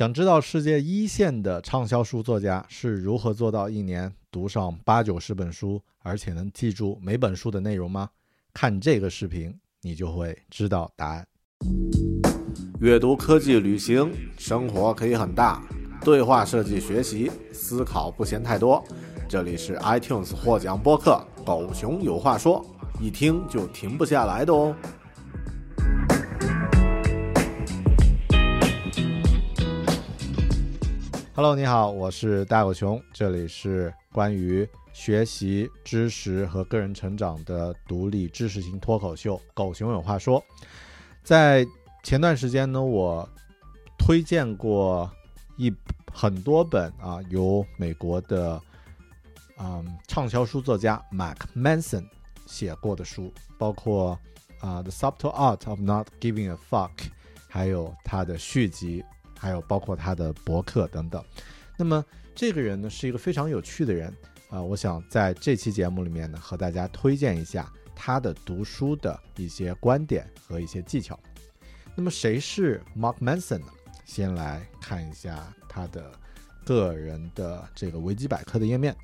想知道世界一线的畅销书作家是如何做到一年读上八九十本书，而且能记住每本书的内容吗？看这个视频，你就会知道答案。阅读、科技、旅行，生活可以很大。对话设计、学习、思考不嫌太多。这里是 iTunes 获奖播客《狗熊有话说》，一听就停不下来的哦。Hello，你好，我是大狗熊，这里是关于学习知识和个人成长的独立知识型脱口秀《狗熊有话说》。在前段时间呢，我推荐过一很多本啊，由美国的嗯畅销书作家 Mark Manson 写过的书，包括啊《The Subtle Art of Not Giving a Fuck》，还有他的续集。还有包括他的博客等等，那么这个人呢是一个非常有趣的人啊，我想在这期节目里面呢和大家推荐一下他的读书的一些观点和一些技巧。那么谁是 Mark Manson 呢？先来看一下他的个人的这个维基百科的页面。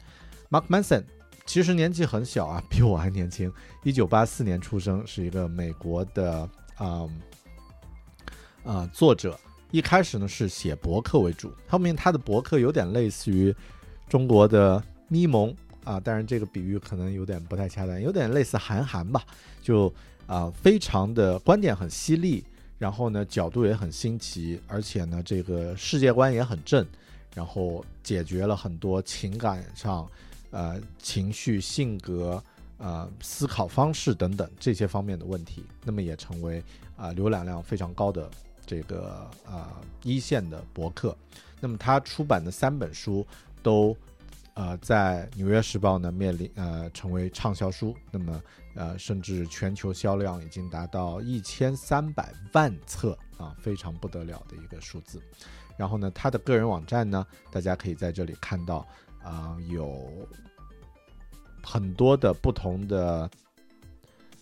Mark Manson 其实年纪很小啊，比我还年轻，一九八四年出生，是一个美国的啊啊作者。一开始呢是写博客为主，后面他的博客有点类似于中国的咪蒙啊，当然这个比喻可能有点不太恰当，有点类似韩寒吧，就啊非常的观点很犀利，然后呢角度也很新奇，而且呢这个世界观也很正，然后解决了很多情感上、呃情绪、性格、呃思考方式等等这些方面的问题，那么也成为啊浏览量非常高的。这个呃一线的博客，那么他出版的三本书都呃在《纽约时报》呢面临呃成为畅销书，那么呃甚至全球销量已经达到一千三百万册啊，非常不得了的一个数字。然后呢，他的个人网站呢，大家可以在这里看到啊，有很多的不同的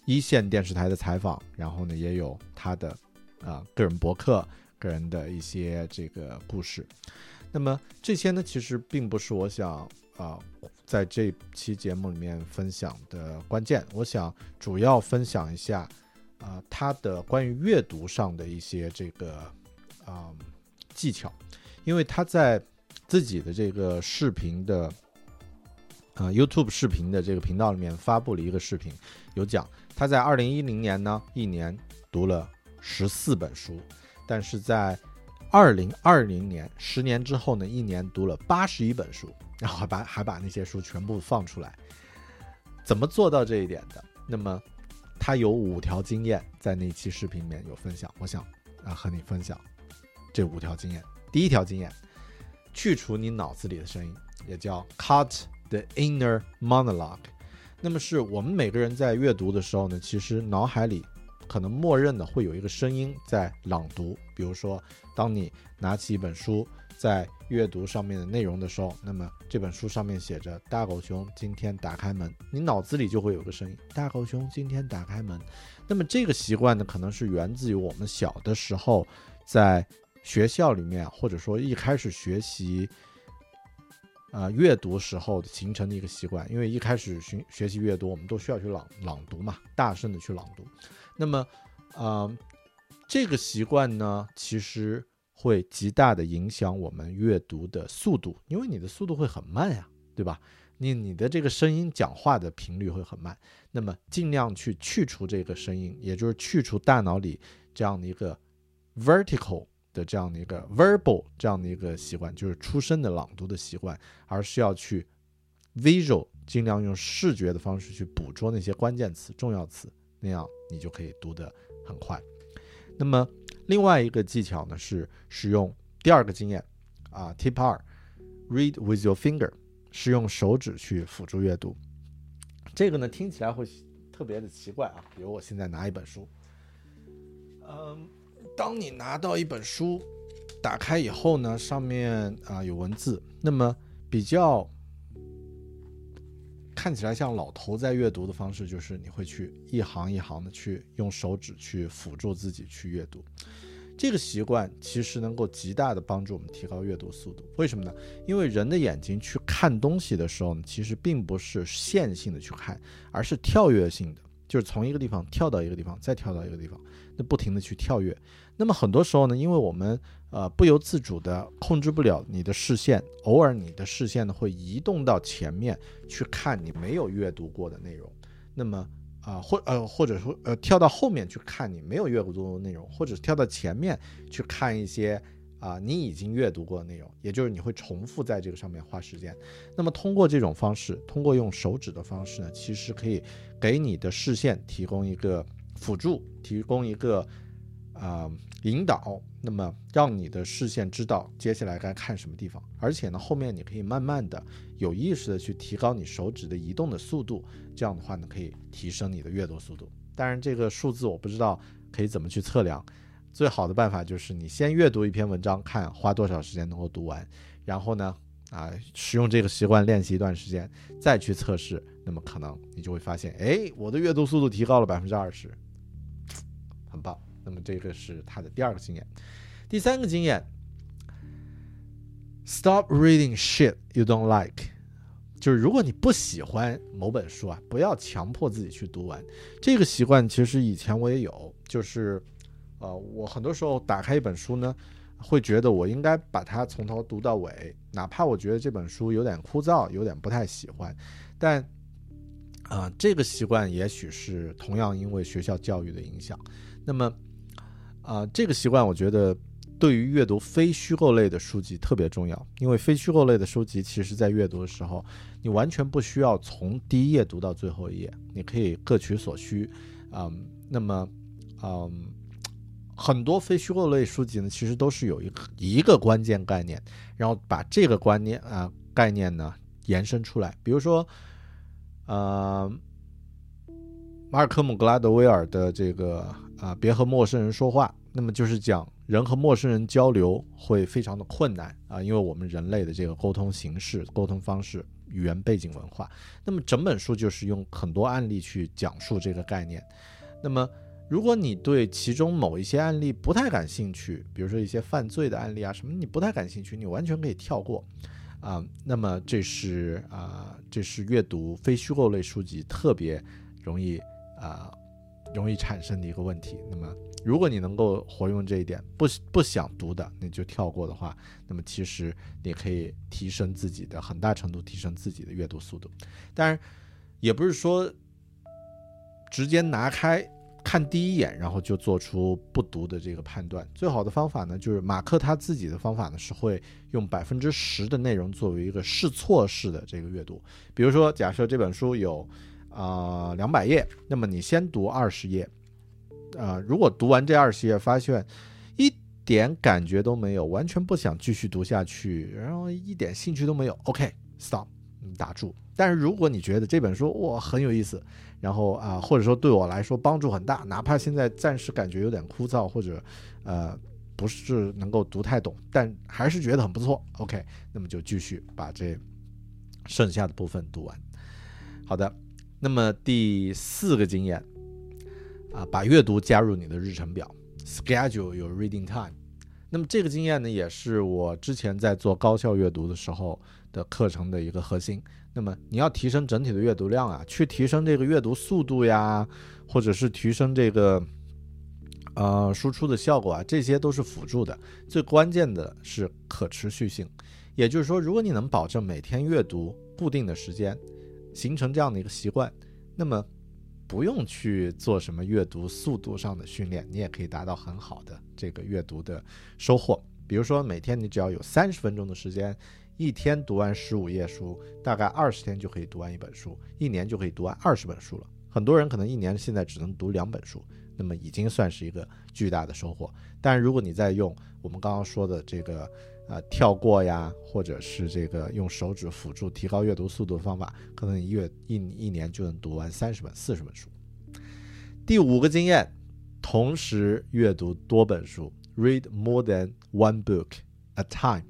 一线电视台的采访，然后呢，也有他的。啊，个人博客，个人的一些这个故事，那么这些呢，其实并不是我想啊，在这期节目里面分享的关键。我想主要分享一下啊，他的关于阅读上的一些这个啊技巧，因为他在自己的这个视频的啊 YouTube 视频的这个频道里面发布了一个视频，有讲他在二零一零年呢，一年读了。十四本书，但是在二零二零年，十年之后呢，一年读了八十一本书，然后还把还把那些书全部放出来，怎么做到这一点的？那么他有五条经验，在那期视频里面有分享，我想啊和你分享这五条经验。第一条经验，去除你脑子里的声音，也叫 cut the inner monologue。那么是我们每个人在阅读的时候呢，其实脑海里。可能默认的会有一个声音在朗读，比如说，当你拿起一本书在阅读上面的内容的时候，那么这本书上面写着“大狗熊今天打开门”，你脑子里就会有个声音“大狗熊今天打开门”。那么这个习惯呢，可能是源自于我们小的时候在学校里面，或者说一开始学习啊阅读时候形成的一个习惯。因为一开始学学习阅读，我们都需要去朗朗读嘛，大声的去朗读。那么，呃，这个习惯呢，其实会极大的影响我们阅读的速度，因为你的速度会很慢呀，对吧？你你的这个声音讲话的频率会很慢，那么尽量去去除这个声音，也就是去除大脑里这样的一个 vertical 的这样的一个 verbal 这样的一个习惯，就是出声的朗读的习惯，而是要去 visual，尽量用视觉的方式去捕捉那些关键词、重要词。那样你就可以读得很快。那么另外一个技巧呢是使用第二个经验啊，Tip 二，Read with your finger，是用手指去辅助阅读。这个呢听起来会特别的奇怪啊，比如我现在拿一本书，嗯，当你拿到一本书，打开以后呢，上面啊有文字，那么比较看起来像老头在阅读的方式，就是你会去一行一行的去用手指去辅助自己去阅读。这个习惯其实能够极大的帮助我们提高阅读速度。为什么呢？因为人的眼睛去看东西的时候呢，其实并不是线性的去看，而是跳跃性的，就是从一个地方跳到一个地方，再跳到一个地方，那不停的去跳跃。那么很多时候呢，因为我们呃不由自主的控制不了你的视线，偶尔你的视线呢会移动到前面去看你没有阅读过的内容，那么。啊，或呃，或者说呃，跳到后面去看你没有阅读过的内容，或者跳到前面去看一些啊你已经阅读过的内容，也就是你会重复在这个上面花时间。那么通过这种方式，通过用手指的方式呢，其实可以给你的视线提供一个辅助，提供一个啊引导。那么让你的视线知道接下来该看什么地方，而且呢，后面你可以慢慢的有意识的去提高你手指的移动的速度，这样的话呢，可以提升你的阅读速度。当然，这个数字我不知道可以怎么去测量。最好的办法就是你先阅读一篇文章，看花多少时间能够读完，然后呢，啊，使用这个习惯练习一段时间，再去测试，那么可能你就会发现，哎，我的阅读速度提高了百分之二十，很棒。那么这个是他的第二个经验，第三个经验，Stop reading shit you don't like，就是如果你不喜欢某本书啊，不要强迫自己去读完。这个习惯其实以前我也有，就是呃，我很多时候打开一本书呢，会觉得我应该把它从头读到尾，哪怕我觉得这本书有点枯燥，有点不太喜欢，但啊，这个习惯也许是同样因为学校教育的影响，那么。啊，这个习惯我觉得对于阅读非虚构类的书籍特别重要，因为非虚构类的书籍，其实在阅读的时候，你完全不需要从第一页读到最后一页，你可以各取所需。嗯，那么，嗯，很多非虚构类书籍呢，其实都是有一个一个关键概念，然后把这个观念啊概念呢延伸出来，比如说，呃，马尔科姆·格拉德威尔的这个。啊，别和陌生人说话。那么就是讲人和陌生人交流会非常的困难啊，因为我们人类的这个沟通形式、沟通方式、语言背景文化。那么整本书就是用很多案例去讲述这个概念。那么如果你对其中某一些案例不太感兴趣，比如说一些犯罪的案例啊什么，你不太感兴趣，你完全可以跳过啊。那么这是啊，这是阅读非虚构类书籍特别容易啊。容易产生的一个问题。那么，如果你能够活用这一点，不不想读的，那就跳过的话，那么其实你可以提升自己的很大程度提升自己的阅读速度。当然，也不是说直接拿开看第一眼，然后就做出不读的这个判断。最好的方法呢，就是马克他自己的方法呢，是会用百分之十的内容作为一个试错式的这个阅读。比如说，假设这本书有。啊，两百页，那么你先读二十页，啊，如果读完这二十页发现一点感觉都没有，完全不想继续读下去，然后一点兴趣都没有，OK，stop，打住。但是如果你觉得这本书哇很有意思，然后啊，或者说对我来说帮助很大，哪怕现在暂时感觉有点枯燥，或者呃不是能够读太懂，但还是觉得很不错，OK，那么就继续把这剩下的部分读完。好的。那么第四个经验啊，把阅读加入你的日程表，schedule your reading time。那么这个经验呢，也是我之前在做高效阅读的时候的课程的一个核心。那么你要提升整体的阅读量啊，去提升这个阅读速度呀，或者是提升这个呃输出的效果啊，这些都是辅助的。最关键的是可持续性，也就是说，如果你能保证每天阅读固定的时间。形成这样的一个习惯，那么不用去做什么阅读速度上的训练，你也可以达到很好的这个阅读的收获。比如说，每天你只要有三十分钟的时间，一天读完十五页书，大概二十天就可以读完一本书，一年就可以读完二十本书了。很多人可能一年现在只能读两本书，那么已经算是一个巨大的收获。但如果你在用我们刚刚说的这个呃跳过呀，或者是这个用手指辅助提高阅读速度的方法，可能一月一一年就能读完三十本、四十本书。第五个经验，同时阅读多本书，read more than one book at time。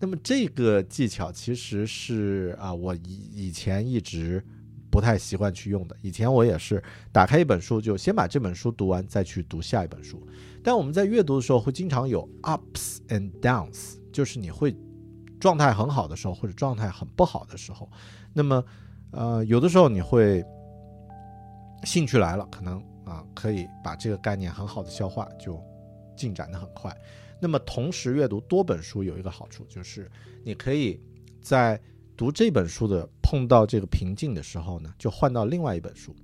那么这个技巧其实是啊，我以以前一直不太习惯去用的。以前我也是打开一本书，就先把这本书读完，再去读下一本书。但我们在阅读的时候，会经常有 ups and downs，就是你会状态很好的时候，或者状态很不好的时候。那么，呃，有的时候你会兴趣来了，可能啊可以把这个概念很好的消化，就进展的很快。那么同时阅读多本书有一个好处，就是你可以在读这本书的碰到这个瓶颈的时候呢，就换到另外一本书。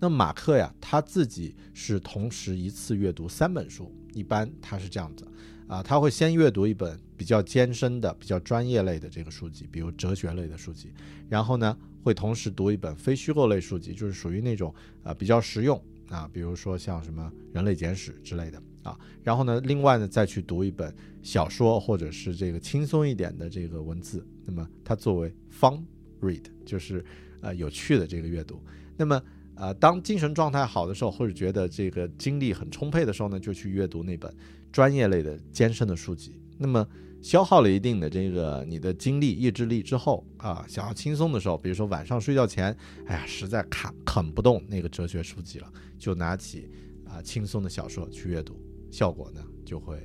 那马克呀，他自己是同时一次阅读三本书，一般他是这样子啊，他会先阅读一本比较艰深的、比较专业类的这个书籍，比如哲学类的书籍，然后呢，会同时读一本非虚构类书籍，就是属于那种啊比较实用啊，比如说像什么《人类简史》之类的。啊，然后呢，另外呢，再去读一本小说，或者是这个轻松一点的这个文字，那么它作为 fun read，就是呃有趣的这个阅读。那么呃，当精神状态好的时候，或者觉得这个精力很充沛的时候呢，就去阅读那本专业类的艰深的书籍。那么消耗了一定的这个你的精力、意志力之后啊，想要轻松的时候，比如说晚上睡觉前，哎呀，实在啃啃不动那个哲学书籍了，就拿起啊轻松的小说去阅读。效果呢就会，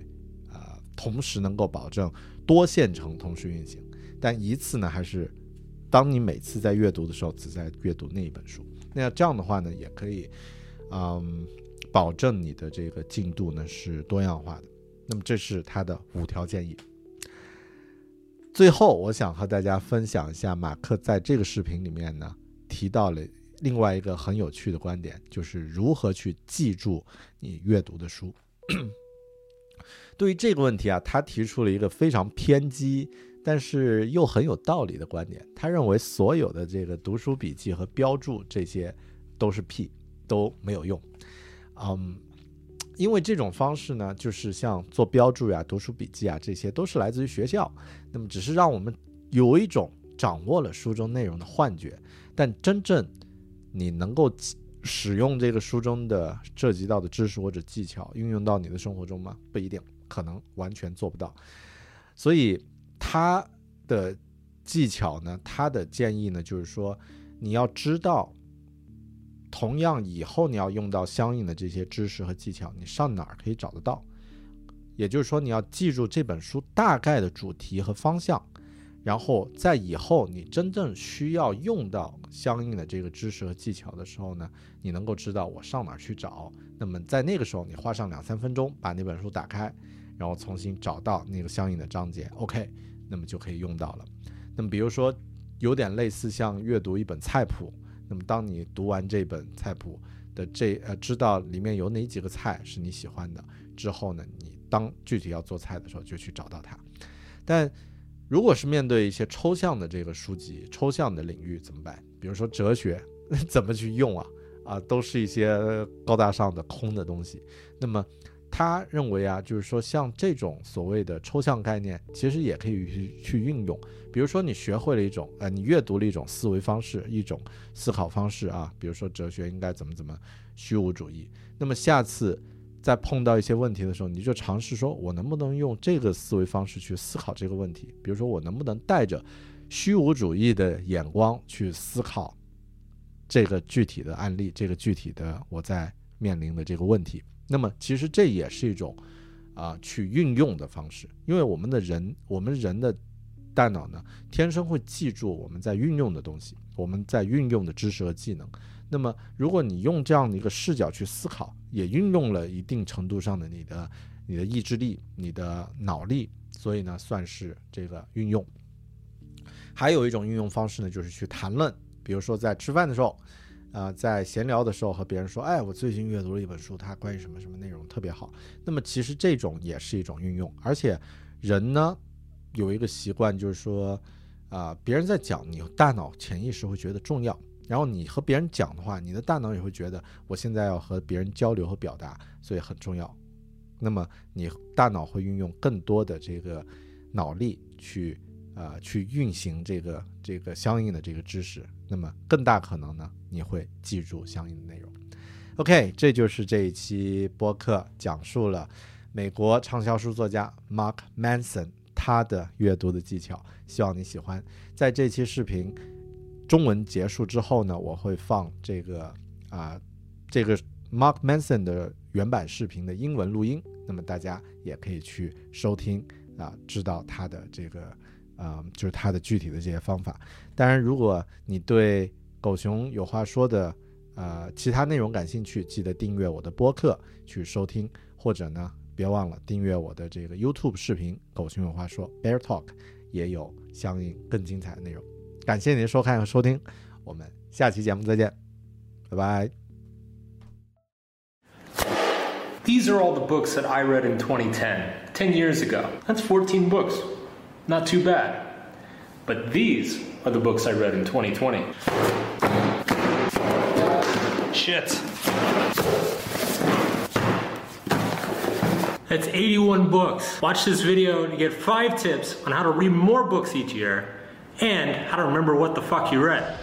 呃，同时能够保证多线程同时运行，但一次呢还是，当你每次在阅读的时候只在阅读那一本书，那这样的话呢也可以，嗯，保证你的这个进度呢是多样化的。那么这是他的五条建议。最后，我想和大家分享一下马克在这个视频里面呢提到了另外一个很有趣的观点，就是如何去记住你阅读的书。对于这个问题啊，他提出了一个非常偏激，但是又很有道理的观点。他认为所有的这个读书笔记和标注这些都是屁，都没有用。嗯，因为这种方式呢，就是像做标注呀、读书笔记啊，这些都是来自于学校，那么只是让我们有一种掌握了书中内容的幻觉，但真正你能够。使用这个书中的涉及到的知识或者技巧运用到你的生活中吗？不一定，可能完全做不到。所以他的技巧呢，他的建议呢，就是说你要知道，同样以后你要用到相应的这些知识和技巧，你上哪儿可以找得到？也就是说，你要记住这本书大概的主题和方向。然后在以后你真正需要用到相应的这个知识和技巧的时候呢，你能够知道我上哪儿去找。那么在那个时候，你花上两三分钟把那本书打开，然后重新找到那个相应的章节，OK，那么就可以用到了。那么比如说，有点类似像阅读一本菜谱。那么当你读完这本菜谱的这呃，知道里面有哪几个菜是你喜欢的之后呢，你当具体要做菜的时候就去找到它。但如果是面对一些抽象的这个书籍、抽象的领域怎么办？比如说哲学，怎么去用啊？啊，都是一些高大上的空的东西。那么他认为啊，就是说像这种所谓的抽象概念，其实也可以去去运用。比如说你学会了一种，呃，你阅读了一种思维方式、一种思考方式啊，比如说哲学应该怎么怎么虚无主义。那么下次。在碰到一些问题的时候，你就尝试说，我能不能用这个思维方式去思考这个问题？比如说，我能不能带着虚无主义的眼光去思考这个具体的案例，这个具体的我在面临的这个问题？那么，其实这也是一种啊去运用的方式，因为我们的人，我们人的大脑呢，天生会记住我们在运用的东西，我们在运用的知识和技能。那么，如果你用这样的一个视角去思考，也运用了一定程度上的你的你的意志力、你的脑力，所以呢，算是这个运用。还有一种运用方式呢，就是去谈论，比如说在吃饭的时候，啊，在闲聊的时候和别人说，哎，我最近阅读了一本书，它关于什么什么内容特别好。那么其实这种也是一种运用，而且人呢有一个习惯，就是说，啊，别人在讲，你大脑潜意识会觉得重要。然后你和别人讲的话，你的大脑也会觉得我现在要和别人交流和表达，所以很重要。那么你大脑会运用更多的这个脑力去啊、去运行这个这个相应的这个知识，那么更大可能呢，你会记住相应的内容。OK，这就是这一期播客讲述了美国畅销书作家 Mark Manson 他的阅读的技巧，希望你喜欢。在这期视频中文结束之后呢，我会放这个啊、这个 Mark Manson 的原版视频的英文录音，那么大家也可以去收听啊、知道他的这个啊、就是他的具体的这些方法。当然，如果你对狗熊有话说的呃其他内容感兴趣，记得订阅我的播客去收听，或者呢，别忘了订阅我的这个 YouTube 视频《狗熊有话说》Bear Talk，也有相应更精彩的内容。感谢您的收看和收听，我们下期节目再见，拜拜。 These are all the books that I read in 2010, 10 years ago. That's 14 books. Not too bad. But these are the books I read in 2020. Shit. That's 81 books. Watch this video to get five tips on how to read more books each year and how to remember what the fuck you read.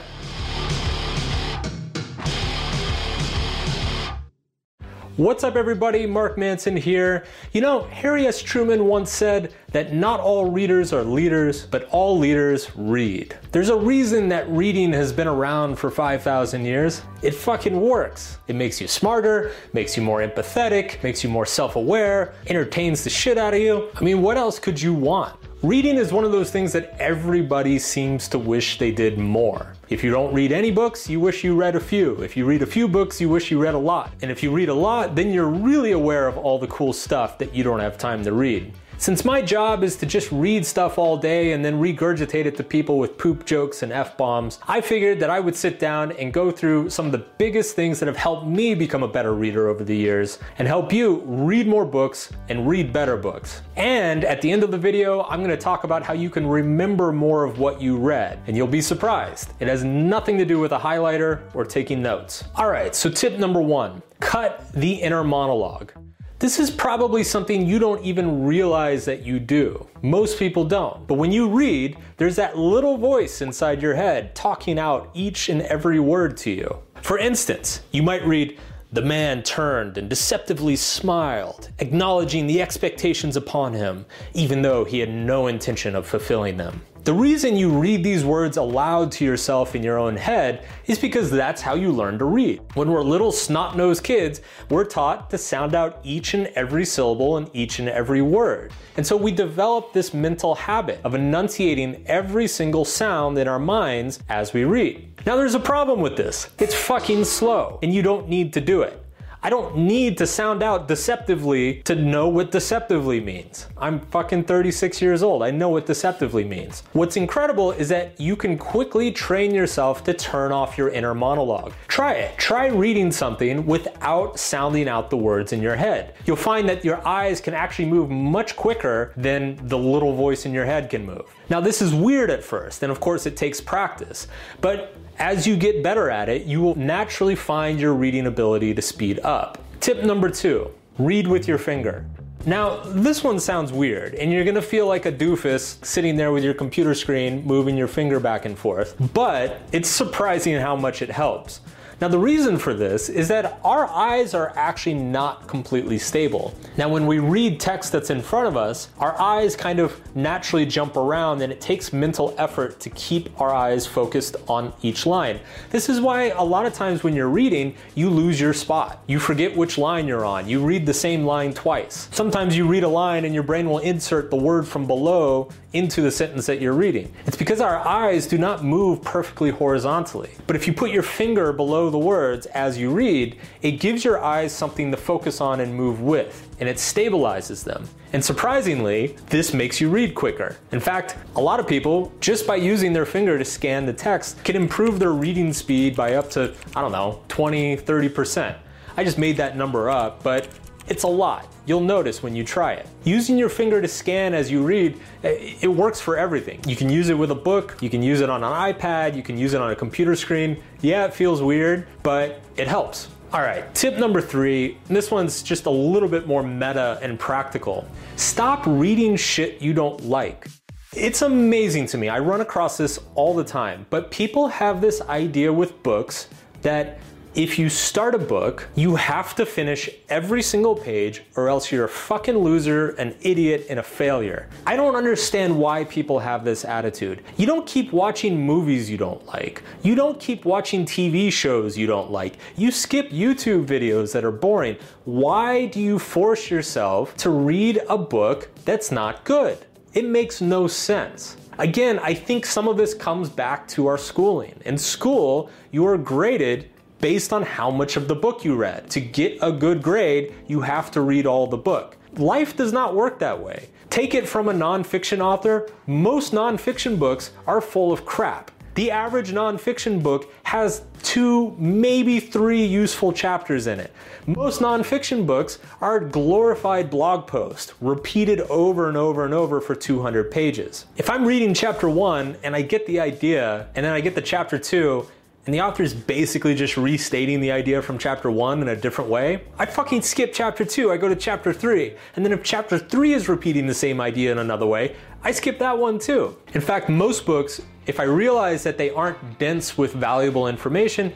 What's up, everybody? Mark Manson here. You know, Harry S. Truman once said that not all readers are leaders, but all leaders read. There's a reason that reading has been around for 5,000 years. It fucking works. It makes you smarter, makes you more empathetic, makes you more self aware, entertains the shit out of you. I mean, what else could you want? Reading is one of those things that everybody seems to wish they did more. If you don't read any books, you wish you read a few. If you read a few books, you wish you read a lot. And if you read a lot, then you're really aware of all the cool stuff that you don't have time to read. Since my job is to just read stuff all day and then regurgitate it to people with poop jokes and F bombs, I figured that I would sit down and go through some of the biggest things that have helped me become a better reader over the years and help you read more books and read better books. And at the end of the video, I'm going to talk about how you can remember more of what you read, and you'll be surprised. It has nothing to do with a highlighter or taking notes. All right, so tip number one cut the inner monologue. This is probably something you don't even realize that you do. Most people don't. But when you read, there's that little voice inside your head talking out each and every word to you. For instance, you might read, the man turned and deceptively smiled, acknowledging the expectations upon him, even though he had no intention of fulfilling them. The reason you read these words aloud to yourself in your own head is because that's how you learn to read. When we're little snot nosed kids, we're taught to sound out each and every syllable and each and every word. And so we develop this mental habit of enunciating every single sound in our minds as we read. Now, there's a problem with this it's fucking slow, and you don't need to do it. I don't need to sound out deceptively to know what deceptively means. I'm fucking 36 years old. I know what deceptively means. What's incredible is that you can quickly train yourself to turn off your inner monologue. Try it. Try reading something without sounding out the words in your head. You'll find that your eyes can actually move much quicker than the little voice in your head can move. Now, this is weird at first, and of course, it takes practice. But as you get better at it, you will naturally find your reading ability to speed up. Tip number two read with your finger. Now, this one sounds weird, and you're gonna feel like a doofus sitting there with your computer screen moving your finger back and forth, but it's surprising how much it helps. Now, the reason for this is that our eyes are actually not completely stable. Now, when we read text that's in front of us, our eyes kind of naturally jump around and it takes mental effort to keep our eyes focused on each line. This is why a lot of times when you're reading, you lose your spot. You forget which line you're on. You read the same line twice. Sometimes you read a line and your brain will insert the word from below into the sentence that you're reading. It's because our eyes do not move perfectly horizontally. But if you put your finger below the words as you read, it gives your eyes something to focus on and move with, and it stabilizes them. And surprisingly, this makes you read quicker. In fact, a lot of people, just by using their finger to scan the text, can improve their reading speed by up to, I don't know, 20, 30%. I just made that number up, but It's a lot. You'll notice when you try it. Using your finger to scan as you read, eh, it works for everything. You can use it with a book, you can use it on an iPad, you can use it on a computer screen. Yeah, it feels weird, but it helps. All right, tip number three. This one's just a little bit more meta and practical. Stop reading shit you don't like. It's amazing to me. I run across this all the time, but people have this idea with books that if you start a book, you have to finish every single page or else you're a fucking loser, an idiot, and a failure. I don't understand why people have this attitude. You don't keep watching movies you don't like. You don't keep watching TV shows you don't like. You skip YouTube videos that are boring. Why do you force yourself to read a book that's not good? It makes no sense. Again, I think some of this comes back to our schooling. In school, you are graded based on how much of the book you read. To get a good grade, you have to read all the book. Life does not work that way. Take it from a nonfiction author, most nonfiction books are full of crap. The average nonfiction book has two, maybe three useful chapters in it. Most nonfiction books are glorified blog posts, repeated over and over and over for 200 pages. If I'm reading chapter one and I get the idea, and then I get the chapter two, and the author is basically just restating the idea from chapter one in a different way, I fucking skip chapter two, I go to chapter three. And then if chapter three is repeating the same idea in another way, I skip that one too. In fact, most books, if I realize that they aren't dense with valuable information,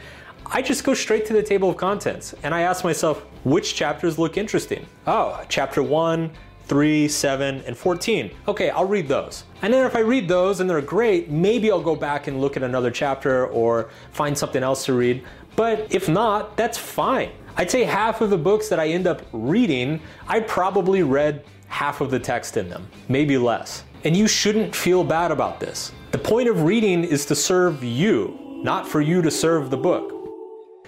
I just go straight to the table of contents and I ask myself, which chapters look interesting? Oh, chapter one, three, seven, and 14. Okay, I'll read those. And then if I read those and they're great, maybe I'll go back and look at another chapter or find something else to read. But if not, that's fine. I'd say half of the books that I end up reading, I probably read half of the text in them, maybe less. And you shouldn't feel bad about this. The point of reading is to serve you, not for you to serve the book.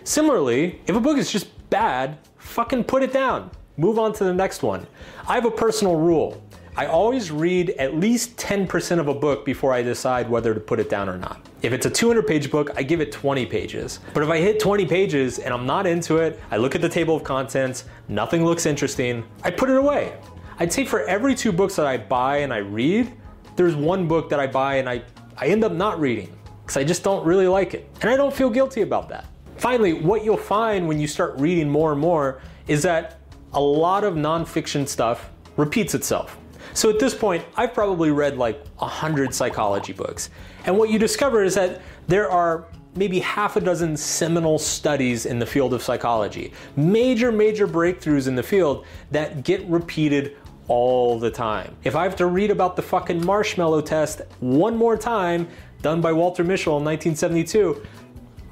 Similarly, if a book is just bad, fucking put it down. Move on to the next one. I have a personal rule. I always read at least 10% of a book before I decide whether to put it down or not. If it's a 200 page book, I give it 20 pages. But if I hit 20 pages and I'm not into it, I look at the table of contents, nothing looks interesting, I put it away. I'd say for every two books that I buy and I read, there's one book that I buy and I, I end up not reading because I just don't really like it. And I don't feel guilty about that. Finally, what you'll find when you start reading more and more is that a lot of nonfiction stuff repeats itself. So at this point, I've probably read like a hundred psychology books. And what you discover is that there are maybe half a dozen seminal studies in the field of psychology, major, major breakthroughs in the field that get repeated all the time. If I have to read about the fucking marshmallow test one more time, done by Walter Mischel in 1972,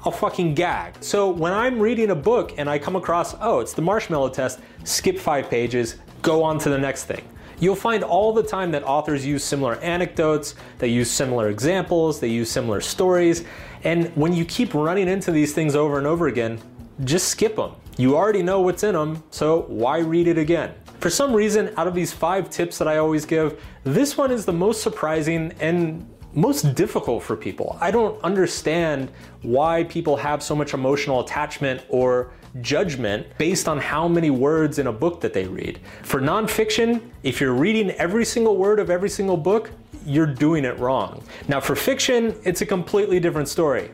I'll fucking gag. So when I'm reading a book and I come across, oh, it's the marshmallow test, skip five pages, go on to the next thing. You'll find all the time that authors use similar anecdotes, they use similar examples, they use similar stories, and when you keep running into these things over and over again, just skip them. You already know what's in them, so why read it again? For some reason, out of these five tips that I always give, this one is the most surprising and most difficult for people. I don't understand why people have so much emotional attachment or judgment based on how many words in a book that they read. For nonfiction, if you're reading every single word of every single book, you're doing it wrong. Now, for fiction, it's a completely different story.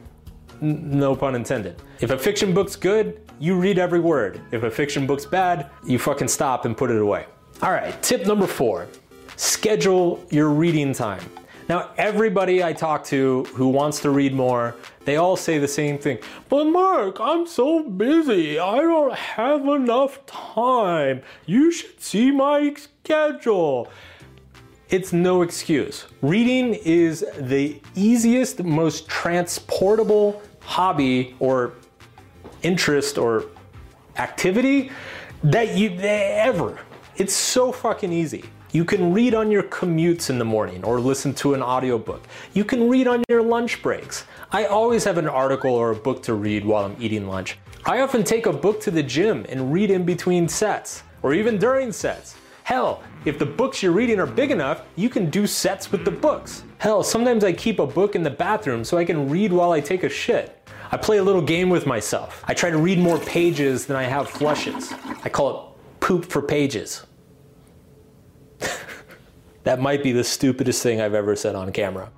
N- no pun intended. If a fiction book's good, you read every word. If a fiction book's bad, you fucking stop and put it away. All right, tip number four schedule your reading time. Now, everybody I talk to who wants to read more, they all say the same thing. But Mark, I'm so busy. I don't have enough time. You should see my schedule. It's no excuse. Reading is the easiest, most transportable hobby or interest or activity that you ever. It's so fucking easy. You can read on your commutes in the morning or listen to an audiobook. You can read on your lunch breaks. I always have an article or a book to read while I'm eating lunch. I often take a book to the gym and read in between sets or even during sets. Hell, if the books you're reading are big enough, you can do sets with the books. Hell, sometimes I keep a book in the bathroom so I can read while I take a shit. I play a little game with myself. I try to read more pages than I have flushes. I call it poop for pages. that might be the stupidest thing I've ever said on camera.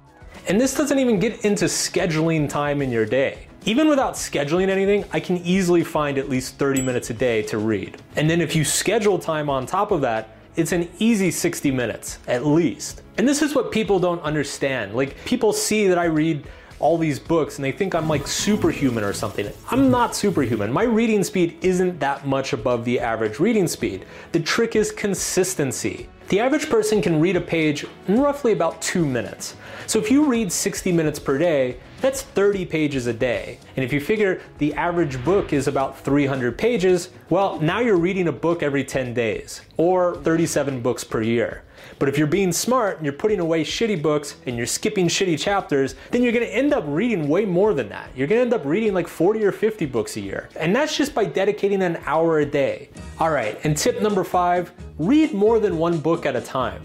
And this doesn't even get into scheduling time in your day. Even without scheduling anything, I can easily find at least 30 minutes a day to read. And then if you schedule time on top of that, it's an easy 60 minutes at least. And this is what people don't understand. Like, people see that I read all these books and they think I'm like superhuman or something. I'm not superhuman. My reading speed isn't that much above the average reading speed. The trick is consistency. The average person can read a page in roughly about two minutes. So if you read 60 minutes per day, that's 30 pages a day. And if you figure the average book is about 300 pages, well, now you're reading a book every 10 days, or 37 books per year. But if you're being smart and you're putting away shitty books and you're skipping shitty chapters, then you're gonna end up reading way more than that. You're gonna end up reading like 40 or 50 books a year. And that's just by dedicating an hour a day. All right, and tip number five read more than one book at a time.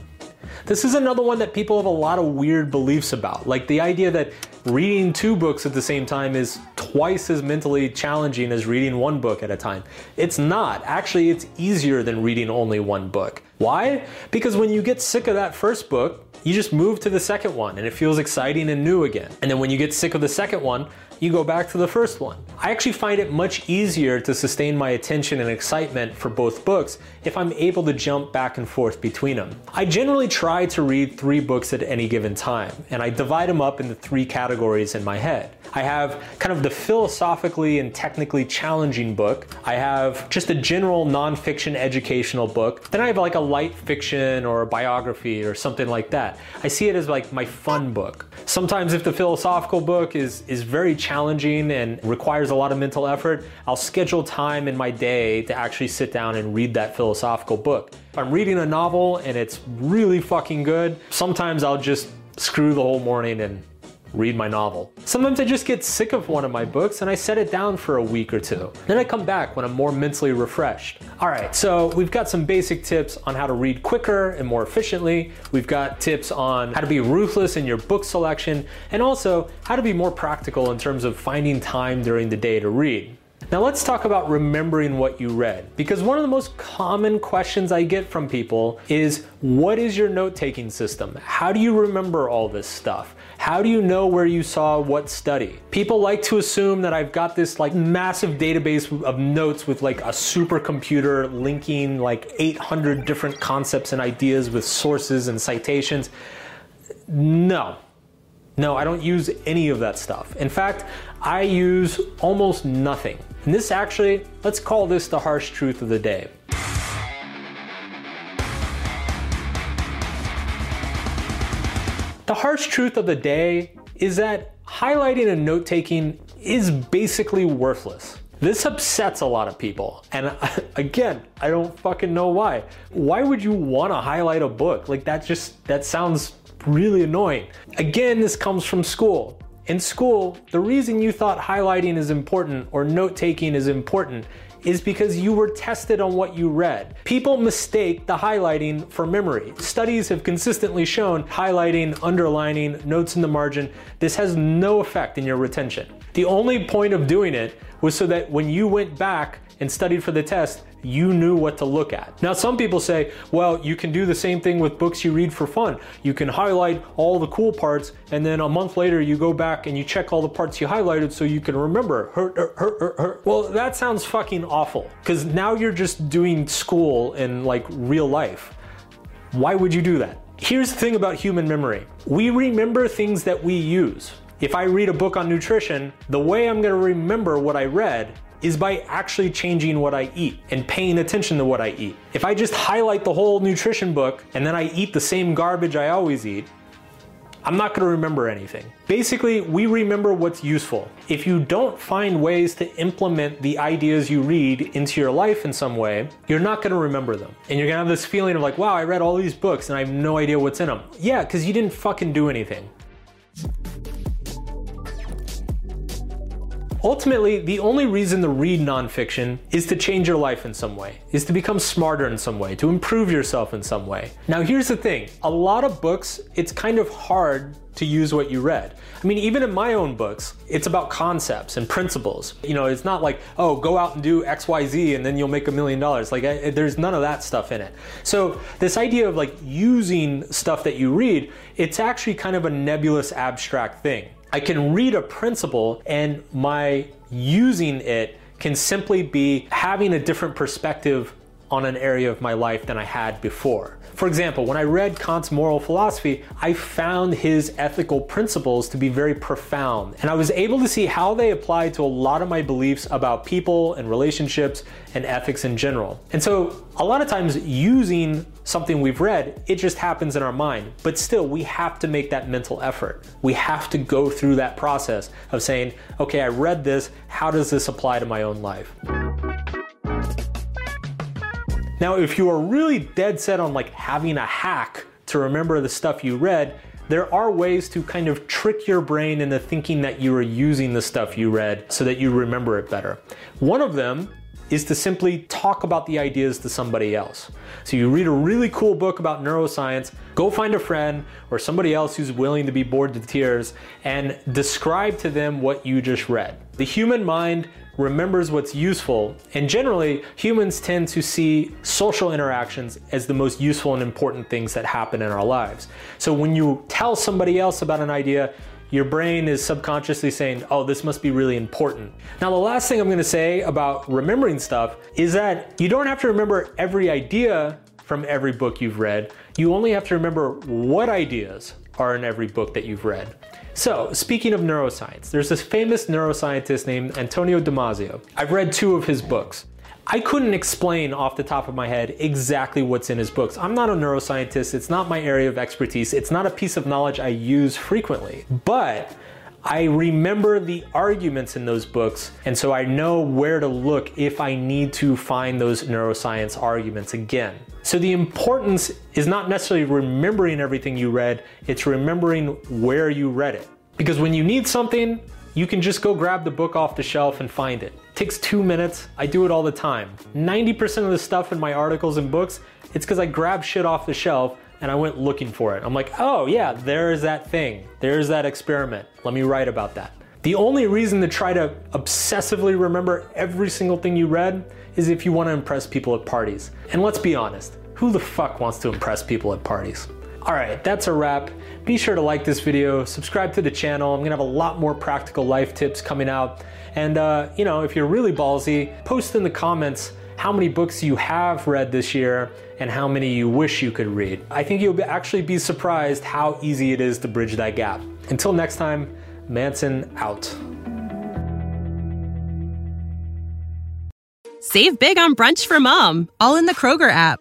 This is another one that people have a lot of weird beliefs about, like the idea that reading two books at the same time is twice as mentally challenging as reading one book at a time. It's not. Actually, it's easier than reading only one book. Why? Because when you get sick of that first book, you just move to the second one and it feels exciting and new again. And then when you get sick of the second one, you go back to the first one. I actually find it much easier to sustain my attention and excitement for both books if I'm able to jump back and forth between them. I generally try to read three books at any given time, and I divide them up into three categories in my head. I have kind of the philosophically and technically challenging book. I have just a general nonfiction educational book. Then I have like a light fiction or a biography or something like that. I see it as like my fun book. Sometimes if the philosophical book is is very challenging and requires a lot of mental effort, I'll schedule time in my day to actually sit down and read that philosophical book. If I'm reading a novel and it's really fucking good, sometimes I'll just screw the whole morning and read my novel. Sometimes I just get sick of one of my books and I set it down for a week or two. Then I come back when I'm more mentally refreshed. All right, so we've got some basic tips on how to read quicker and more efficiently. We've got tips on how to be ruthless in your book selection and also how to be more practical in terms of finding time during the day to read. Now let's talk about remembering what you read. Because one of the most common questions I get from people is what is your note taking system? How do you remember all this stuff? How do you know where you saw what study? People like to assume that I've got this like massive database of notes with like a supercomputer linking like 800 different concepts and ideas with sources and citations. No, no, I don't use any of that stuff. In fact, I use almost nothing. And this actually, let's call this the harsh truth of the day. The harsh truth of the day is that highlighting and note taking is basically worthless. This upsets a lot of people. And again, I don't fucking know why. Why would you want to highlight a book? Like that just that sounds really annoying. Again, this comes from school. In school, the reason you thought highlighting is important or note taking is important is because you were tested on what you read. People mistake the highlighting for memory. Studies have consistently shown highlighting, underlining, notes in the margin, this has no effect in your retention. The only point of doing it was so that when you went back and studied for the test, you knew what to look at. Now, some people say, well, you can do the same thing with books you read for fun. You can highlight all the cool parts, and then a month later, you go back and you check all the parts you highlighted so you can remember. Well, that sounds fucking awful because now you're just doing school in like real life. Why would you do that? Here's the thing about human memory we remember things that we use. If I read a book on nutrition, the way I'm gonna remember what I read is by actually changing what I eat and paying attention to what I eat. If I just highlight the whole nutrition book and then I eat the same garbage I always eat, I'm not gonna remember anything. Basically, we remember what's useful. If you don't find ways to implement the ideas you read into your life in some way, you're not gonna remember them. And you're gonna have this feeling of like, wow, I read all these books and I have no idea what's in them. Yeah, because you didn't fucking do anything. Ultimately, the only reason to read nonfiction is to change your life in some way, is to become smarter in some way, to improve yourself in some way. Now, here's the thing a lot of books, it's kind of hard to use what you read. I mean, even in my own books, it's about concepts and principles. You know, it's not like, oh, go out and do XYZ and then you'll make a million dollars. Like, I, there's none of that stuff in it. So, this idea of like using stuff that you read, it's actually kind of a nebulous, abstract thing. I can read a principle and my using it can simply be having a different perspective on an area of my life than I had before. For example, when I read Kant's moral philosophy, I found his ethical principles to be very profound, and I was able to see how they apply to a lot of my beliefs about people and relationships and ethics in general. And so, a lot of times, using something we've read, it just happens in our mind. But still, we have to make that mental effort. We have to go through that process of saying, okay, I read this, how does this apply to my own life? Now, if you are really dead set on like having a hack to remember the stuff you read, there are ways to kind of trick your brain into thinking that you are using the stuff you read so that you remember it better. One of them is to simply talk about the ideas to somebody else. So you read a really cool book about neuroscience, go find a friend or somebody else who's willing to be bored to tears and describe to them what you just read. The human mind remembers what's useful, and generally, humans tend to see social interactions as the most useful and important things that happen in our lives. So when you tell somebody else about an idea, your brain is subconsciously saying, oh, this must be really important. Now, the last thing I'm gonna say about remembering stuff is that you don't have to remember every idea from every book you've read. You only have to remember what ideas are in every book that you've read. So, speaking of neuroscience, there's this famous neuroscientist named Antonio Damasio. I've read two of his books. I couldn't explain off the top of my head exactly what's in his books. I'm not a neuroscientist, it's not my area of expertise, it's not a piece of knowledge I use frequently. But I remember the arguments in those books, and so I know where to look if I need to find those neuroscience arguments again. So the importance is not necessarily remembering everything you read, it's remembering where you read it. Because when you need something, you can just go grab the book off the shelf and find it. Takes two minutes. I do it all the time. 90% of the stuff in my articles and books, it's because I grab shit off the shelf and I went looking for it. I'm like, oh yeah, there's that thing. There's that experiment. Let me write about that. The only reason to try to obsessively remember every single thing you read is if you want to impress people at parties. And let's be honest, who the fuck wants to impress people at parties? Alright, that's a wrap. Be sure to like this video, subscribe to the channel. I'm gonna have a lot more practical life tips coming out. And, uh, you know, if you're really ballsy, post in the comments how many books you have read this year and how many you wish you could read. I think you'll actually be surprised how easy it is to bridge that gap. Until next time, Manson out. Save big on brunch for mom, all in the Kroger app.